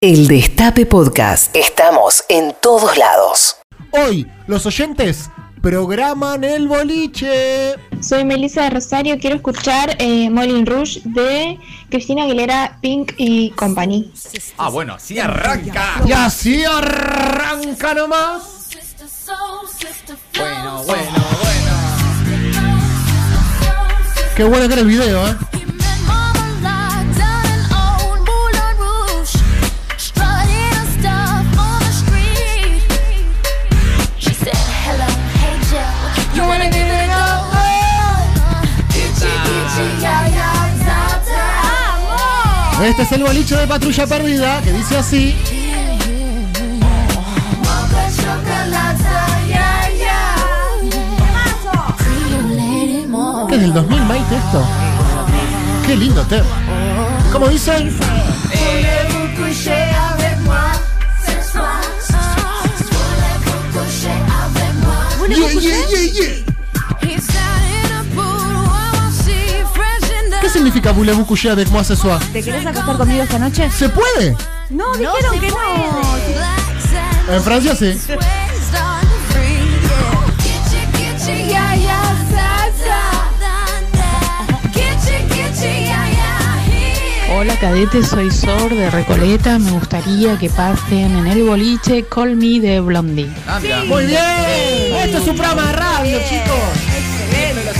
El Destape Podcast. Estamos en todos lados. Hoy, los oyentes programan el boliche. Soy Melissa de Rosario, quiero escuchar eh, Moulin Rouge de Cristina Aguilera, Pink y Company. Ah, bueno, así arranca. Y así arranca nomás. Bueno, bueno, bueno. Qué bueno que era el video, ¿eh? Este es el boliche de Patrulla Perdida, que dice así. ¿Qué es del 2000, Maite, esto? Qué lindo tema. ¿Cómo dicen? Yeah, yeah, yeah, significa voulez-vous coucher avec moi ce soir? ¿Te querés acostar conmigo esta noche? ¿Se puede? No, dijeron que no. En Francia sí. Hola cadete, soy Sor de Recoleta. Me gustaría que pasen en el boliche Call Me de Blondie. Ah, mira. Muy bien. Este es un programa de radio, chicos. Me los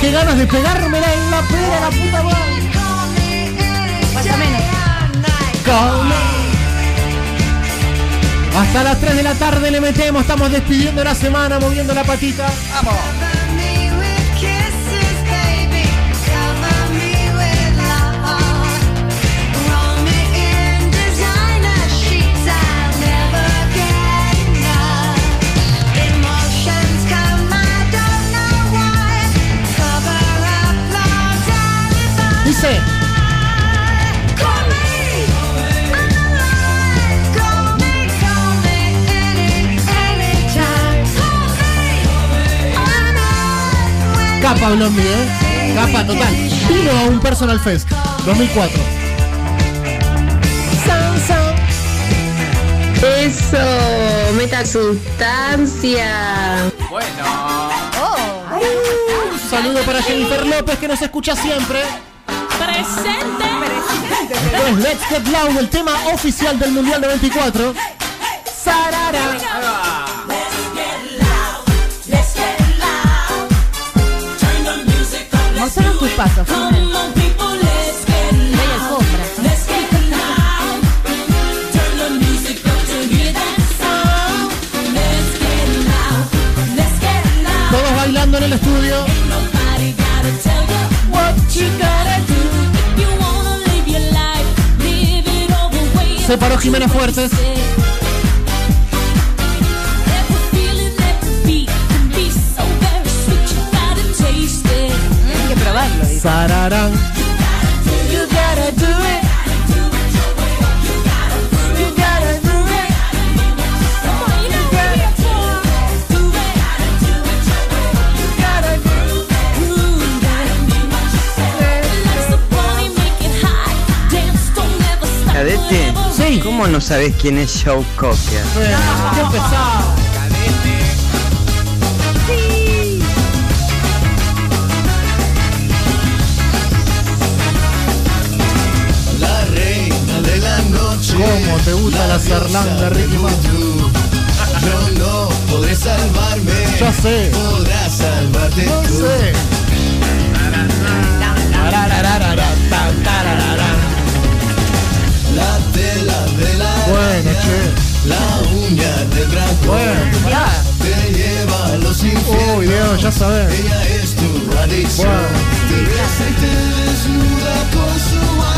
Qué ganas de pegármela en la pera, la puta madre. Más o menos. Call me. Hasta las 3 de la tarde le metemos, estamos despidiendo la semana, moviendo la patita. Vamos. Capa Blondie, ¿eh? Capa total. Vino a un Personal Fest 2004. Eso, meta sustancia. Bueno. Un saludo para Jennifer López que nos escucha siempre. Es Let's Get Loud, el tema oficial del Mundial 94. Sarara. Alfombra. Todos bailando en el estudio. Se paró Jimena Fuertes. Sararán. Cadete, Sí. ¿cómo no sabes quién es Joe Cocker? Bueno, qué pesado. Te gusta la Zerlanda, Ricky? Yo no podré salvarme. Ya sé. Podrás salvarte No tú. sé. La tela de la Bueno, che. la uña del dragón. Bueno, pará. Te lleva a los infiernos. Uy, Dios, ya sabes. Ella es tu adicción. Bueno. Te besa y te desnuda con su baile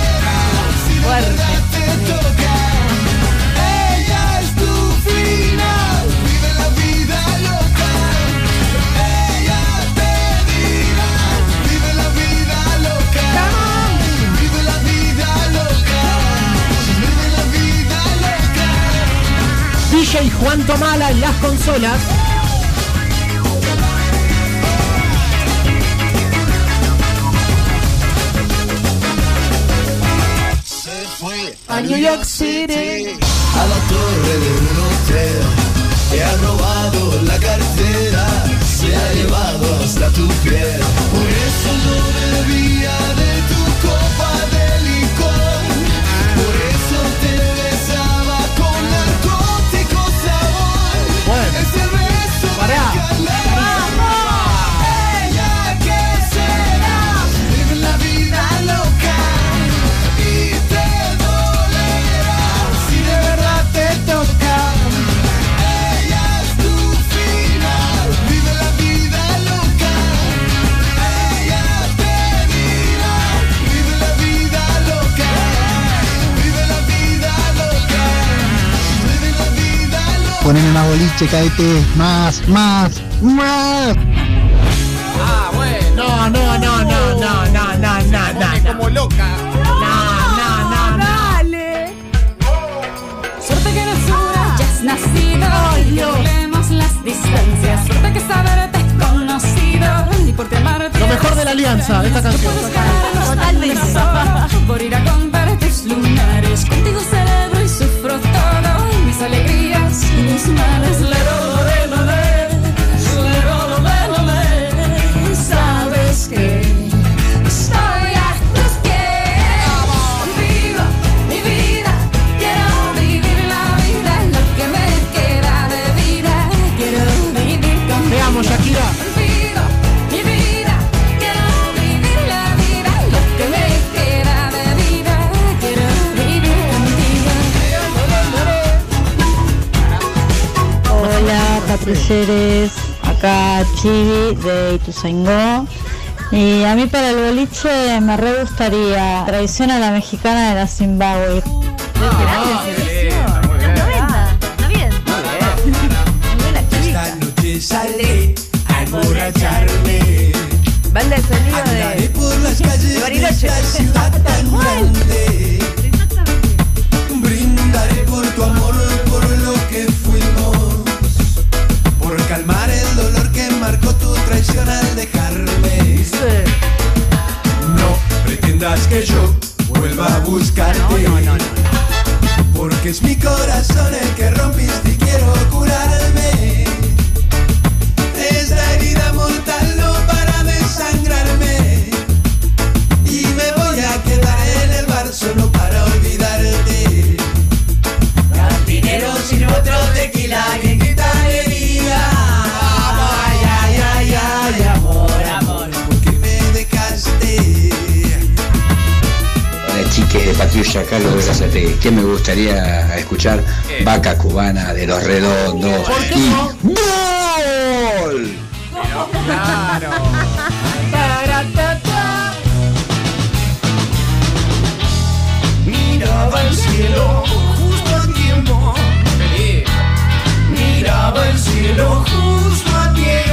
DJ Juan Tomala en las consolas. A New York City. a la torre de un hotel. Te ha robado la cartera. Se ha llevado hasta tu piel. Por eso no bebía de Poneme más boliche, caete, más, más, más. Ah, bueno. No, no, no, no, no, no, no, no, no, no. como loca. No, no, no, no. Suerte que nos una, ya has nacido y que volemos las distancias. Suerte que saberte es conocido y por amarte. Lo mejor de la alianza, esta canción. Totalmente. Por ir a comprar tus lunares. Contigo celebro y sufro todo. Mis alegrías más. Y mis patrulleres, acá Chibi de Ituzaingó. Y a mí para el boliche me re gustaría tradición a la mexicana de la Zimbabue. Ah, muy bien. Esta noche sale a emborracharme. Banda de sonido de. por las calles de Bariloche. esta ciudad tan grande. Brindaré por tu amor, traición al dejarme. No pretendas que yo vuelva a buscarte. Porque es mi corazón el que rompiste y quiero curarme. De Patrulla, Carlos de Gazate. ¿Qué me gustaría escuchar? ¿Qué? Vaca cubana de los redondos. ¿Por qué y no? ¡Gol! Pero claro. Miraba el cielo justo a tiempo. Miraba el cielo justo a tiempo.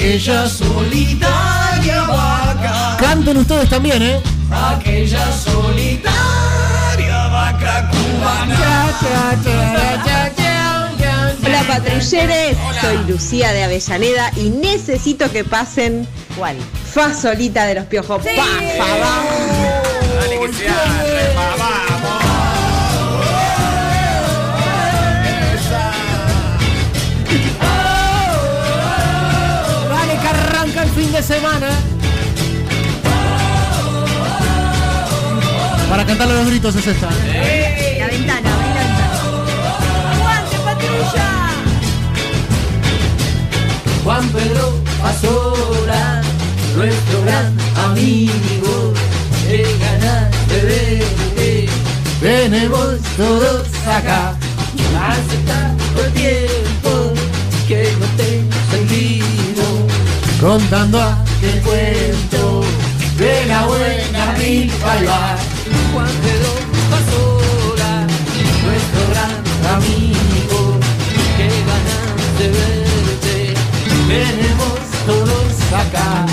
Aquella solitaria vaca. Canten ustedes también, ¿eh? Aquella solitaria vaca cubana. Hola patrulleres, soy Lucía de Avellaneda y necesito que pasen ¿Cuál? Fa solita de los piojos. Pa, fa, vamos. Dale que se de semana. Para cantarle los gritos es esta. La ventana, abrí la ventana. ¡Aguante, patrulla! Juan Pedro Pasola, nuestro gran amigo, qué ganas de verte. Venimos todos acá, hace tanto tiempo Contando aquel cuento de la buena va. Juan Pedro Pasola, nuestro gran amigo, qué ganas de verte. Venimos todos acá,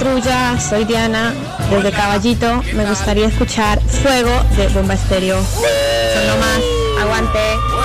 patrulla, soy Diana, desde Caballito. Me gustaría escuchar Fuego de Bomba Estéreo. Son lo más, aguante.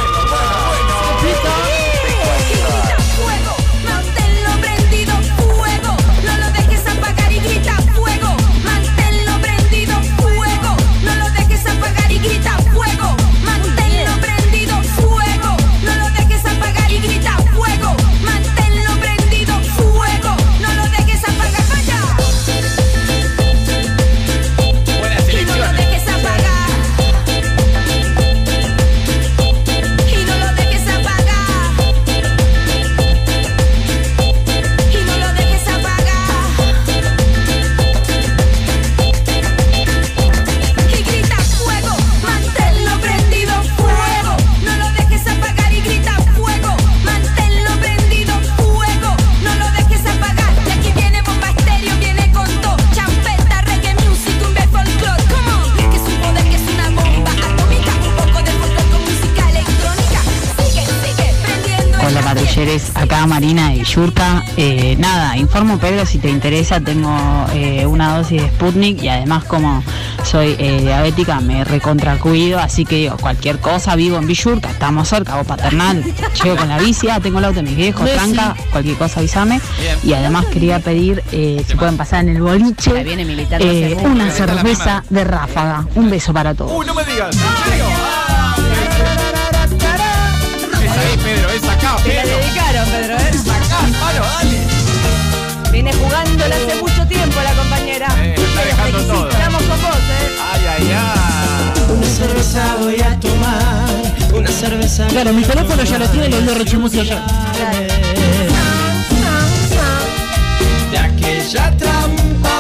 Yurka. Eh, nada, informo Pedro si te interesa, tengo eh, una dosis de Sputnik y además como soy eh, diabética me recontracuido, así que digo, cualquier cosa, vivo en Villurca, estamos cerca, hago paternal, llego con la bici, ah, tengo el auto de mis viejos, tranca, cualquier cosa avísame. Y además quería pedir eh, si pueden pasar en el boliche eh, una cerveza de ráfaga. Un beso para todos. Uy, no me digas. Pedro, es acá, Te la Pedro. dedicaron, Pedro, ¿eh? Palo, dale. Viene jugándola hace mucho tiempo la compañera. Eh, está dejando todo. Estamos con vos, ¿eh? Ay, ay, ay. Una cerveza voy a tomar, una cerveza. Claro, mi teléfono ya lo tiene, lo dio Rechimusi allá. de aquella trampa,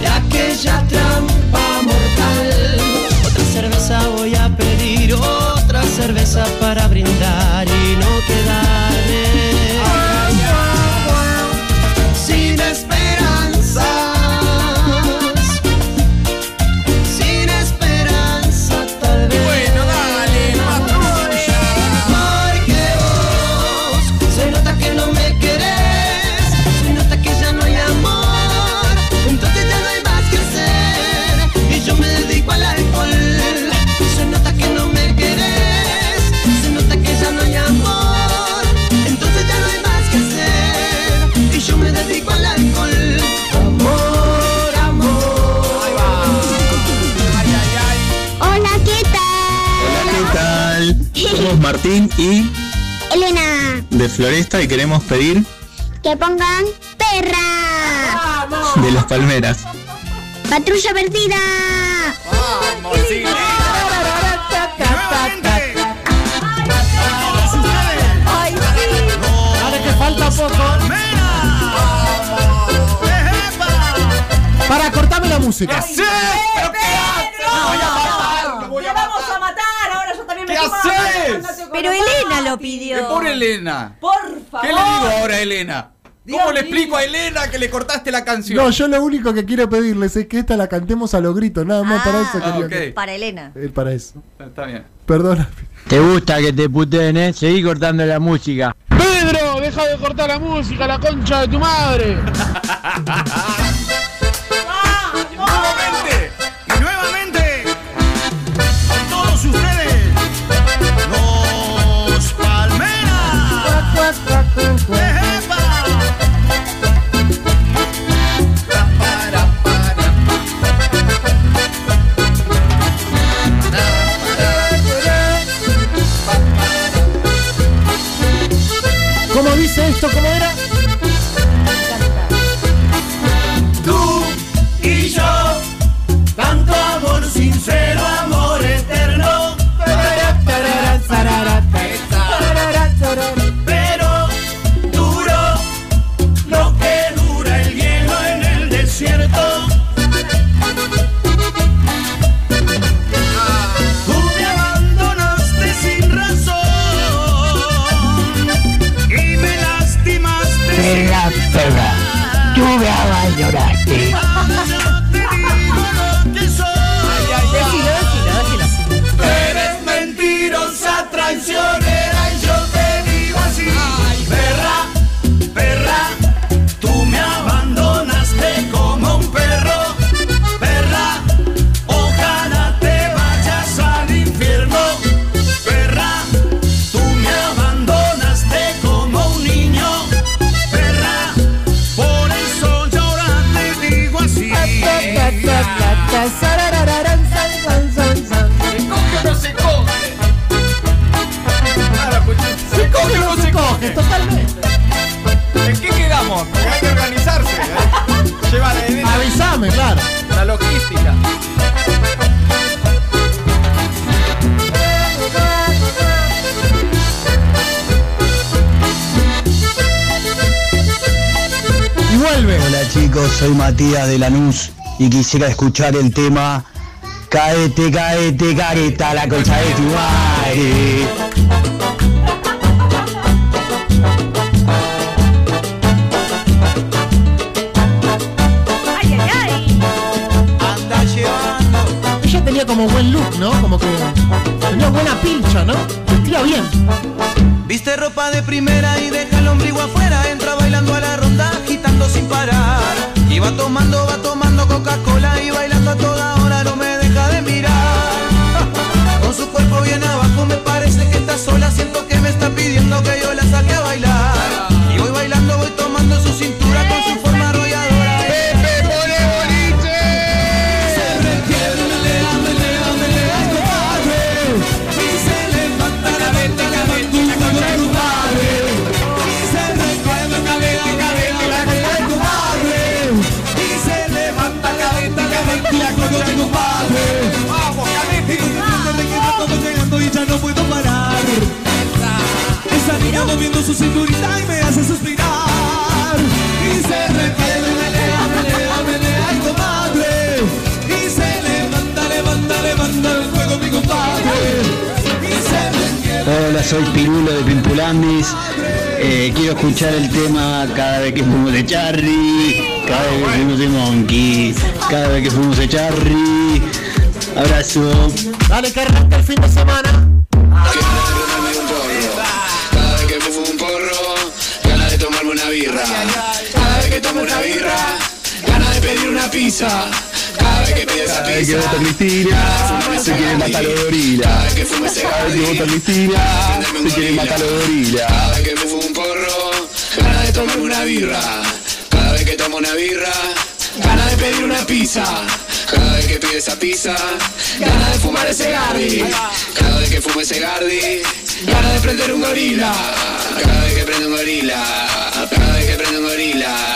de aquella trampa Elena. De Floresta y queremos pedir... Que pongan perra. De las palmeras. Patrulla perdida. Falta. Para cortarme la música. Pero Elena lo pidió. ¿Qué por Elena? Por favor. ¿Qué le digo ahora a Elena? ¿Cómo Dios le explico mío. a Elena que le cortaste la canción? No, yo lo único que quiero pedirles es que esta la cantemos a los gritos, nada más para eso Ah, quería ok. que- Para Elena. Eh, para eso. Está bien. Perdona. ¿Te gusta que te puteen, eh? Seguí cortando la música. Pedro, deja de cortar la música, la concha de tu madre. ¿Se coge o no se coge? Pues, ¿Se coge o no se coge? Totalmente. ¿En qué quedamos? Porque hay que organizarse. ¿eh? Lleva la, Avisame, claro. la logística. Y vuelve. Hola chicos, soy Matías de Lanús y quisiera escuchar el tema Caete, caete, careta, la concha de tu madre. Ay, ay, ay. Anda llevando. Ella tenía como buen look, ¿no? Como que tenía buena pilcha, ¿no? Vestía bien. Viste ropa de primera y deja el ombligo afuera. Entra bailando a la ronda, agitando sin parar. Y va tomando, va tomando Coca-Cola y bailando a toda hora, no me deja de mirar. Con su cuerpo bien abajo, me parece que está sola. Siento que me está pidiendo que soy Pirulo de Pimpulandis. Eh, quiero escuchar el tema cada vez que fuimos de Charry, cada vez que fuimos de Monkey, cada vez que fuimos de Charry. Abrazo. Dale que arranca el fin de semana. Cada vez que fumo un porro, ganas de tomarme una birra. Cada vez que tomo una birra, ganas de pedir una pizza. Vez que pide esa Cada vez que pizza, vota Cristina, se quieren matar los cada vez que fumo ese Cada vez que Gaudí, vota Cristina, se quieren matar los gorilas. cada vez que me fumo un porro, ganas de tomarme una birra. Cada vez que tomo una birra, ganas de pedir una pizza. Cada vez que pide esa pizza, ganas de fumar ese Gardi. Cada vez que fumo ese Gardi, ganas de prender un gorila. Cada vez que prendo un gorila, cada vez que prendo un gorila,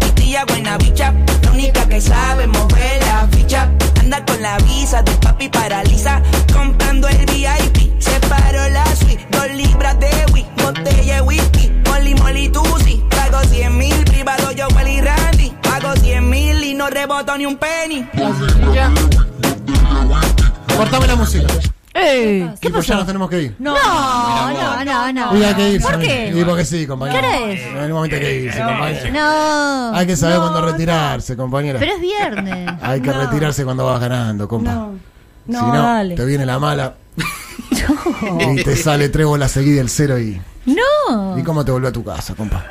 riquitilla, buena bicha. La única que sabe mover la ficha. Anda con la visa de papi paraliza. Comprando el VIP, separó la suite. Dos libras de whisky, botella de whisky. Molly, molly, tusi. Pago 100 mil, privado yo, Wally Randy. Pago 100 mil y no reboto ni un penny. Cortame la música. ¡Ey! ¿Qué Y pues ya nos tenemos que ir. No, no, no, no. Y hay que irse. ¿Por qué? Y porque sí, compañero. ¿Qué es? En el momento hay que irse, compañero. No. Hay que saber no, cuándo retirarse, compañera. Pero es viernes. Hay que No. retirarse cuando vas ganando, compa. No. si No, no, dale. te viene la mala y te sale tres bolas seguidas el cero y. No. ¿Y cómo te volvió a tu casa, compa?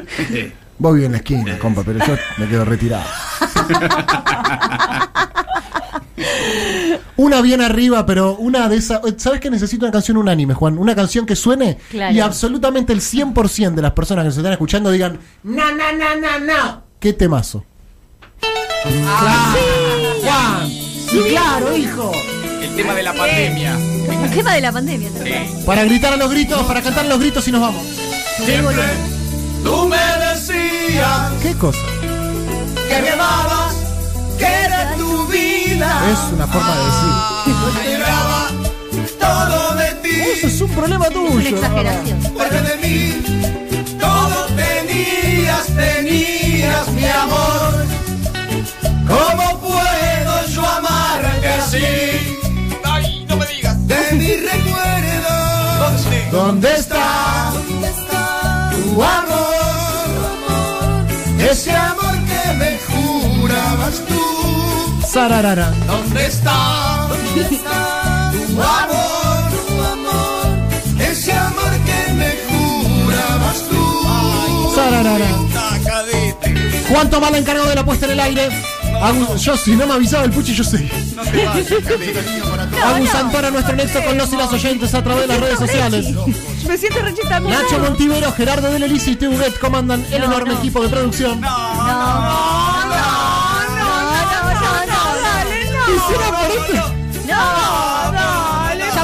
Vos vivís en la esquina, compa, pero yo me quedo retirado. Una bien arriba, pero una de esas. ¿Sabes que necesito una canción unánime, Juan? Una canción que suene Claro. y absolutamente el 100% de las personas que nos están escuchando digan: No, no, no, no, no. ¡Qué temazo! Juan, sí, claro, hijo. El tema de la pandemia. El tema de la pandemia. Para gritar a los gritos, para cantar a los gritos y nos vamos. Siempre tú me decías ¿Qué cosa? que me que era tu vida. Es una forma de decir. Esperaba todo de ti. Eso es un problema tuyo. Una exageración. Fuera de mí, todo tenías, tenías mi amor. ¿Cómo puedo yo amarte así? Ay, no me digas. De mi recuerdo. ¿Dónde está ¿Dónde está tu amor? Ese amor que me jurabas tú. Sararara. ¿Dónde está? ¿Dónde está tu amor? Tu amor. Ese amor que me jurabas tú. Sararara. Tomás, la encargado de la puesta en el aire. Agus- yo, si no me avisaba el puchi, yo sé. No te. Agus Santoro, nuestro nexo con los y las oyentes a través de las redes sociales. Me siento rechita Nacho Montivero, Gerardo de Lelisi y Teuret comandan el enorme equipo de producción. Quisiera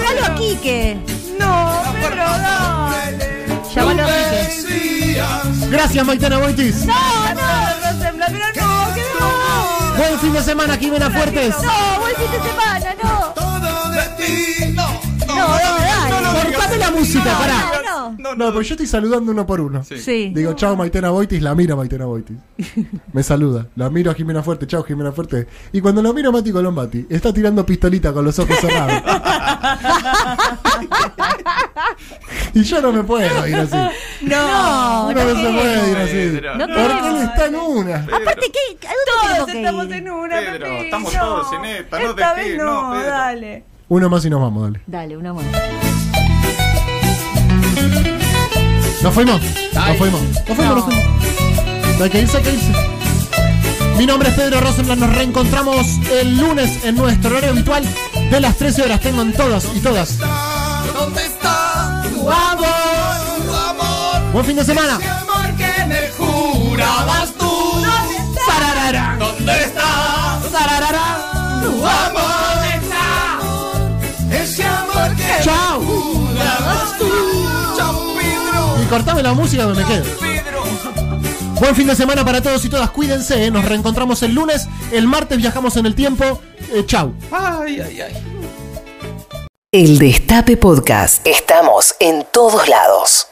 Llámalo a Quique. No, pero dale. Llámalo a Quique. Gracias, Maitena Boitis. No, no, Rosembla, pero no, que no. Buen fin de semana, Jimena Fuertes. No, buen fin de semana, no. Todo de ti. No, No, dale. Cortame la música, No, pará. no. No, pues yo estoy saludando uno por uno. Sí. Digo, chao Maitena Boitis, la mira Maitena Boitis. Me saluda. La miro a Jimena Fuerte, chao Jimena Fuerte. Y cuando lo miro a Mati Colombati, está tirando pistolita con los ojos cerrados. y yo no me puedo ir así. No, Uno no, se puede ir así. Pedro. No Porque él queremos. está en una. Aparte, ¿qué? ¿A dónde Todos que estamos en una, Pedro, estamos no. todos en esta, no Esta vez no, no, Pedro. dale. Uno más y nos vamos, dale. Dale, una más. ¿Nos fuimos? Nos fuimos. Nos fuimos, nos fuimos. Hay que irse, hay que irse. Mi nombre es Pedro Rosenblatt. Nos reencontramos el lunes en nuestro horario habitual de las 13 horas. Tengo en todas y todas. ¿Dónde está tu amor? Tu amor. Buen fin de semana. Ese amor que me jurabas tú. Sararara. ¿Dónde está? Sararara. Tu amor. ¿Dónde está? Ese amor que Chao. me jurabas tú. Chao, Pedro. Y cortame la música donde me quedo. Buen fin de semana para todos y todas. Cuídense. ¿eh? Nos reencontramos el lunes. El martes viajamos en el tiempo. Eh, chau. Ay, ay, ay. El Destape Podcast. Estamos en todos lados.